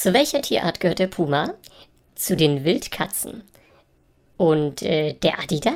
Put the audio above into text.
Zu welcher Tierart gehört der Puma? Zu den Wildkatzen. Und äh, der Adidas?